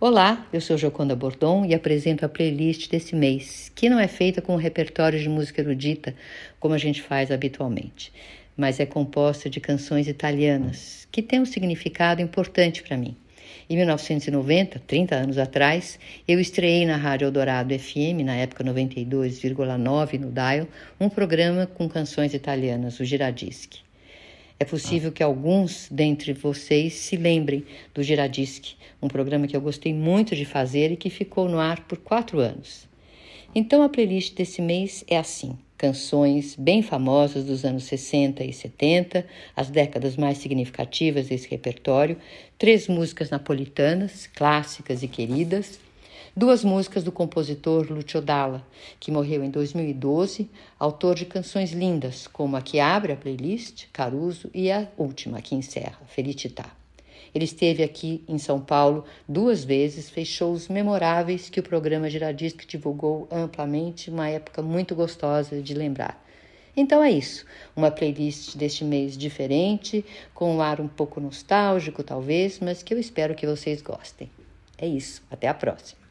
Olá, eu sou Joconda Bordon e apresento a playlist desse mês, que não é feita com um repertório de música erudita, como a gente faz habitualmente, mas é composta de canções italianas, que têm um significado importante para mim. Em 1990, 30 anos atrás, eu estreiei na Rádio Eldorado FM, na época 92,9 no Dial, um programa com canções italianas, o Giradischi. É possível que alguns dentre vocês se lembrem do Giradischi, um programa que eu gostei muito de fazer e que ficou no ar por quatro anos. Então a playlist desse mês é assim: canções bem famosas dos anos 60 e 70, as décadas mais significativas desse repertório, três músicas napolitanas, clássicas e queridas Duas músicas do compositor Lucio Dalla, que morreu em 2012, autor de canções lindas, como a que abre a playlist, Caruso, e a última, que encerra, Felicità. Ele esteve aqui em São Paulo duas vezes, fez shows memoráveis que o programa Giradisc divulgou amplamente, uma época muito gostosa de lembrar. Então é isso, uma playlist deste mês diferente, com um ar um pouco nostálgico talvez, mas que eu espero que vocês gostem. É isso, até a próxima.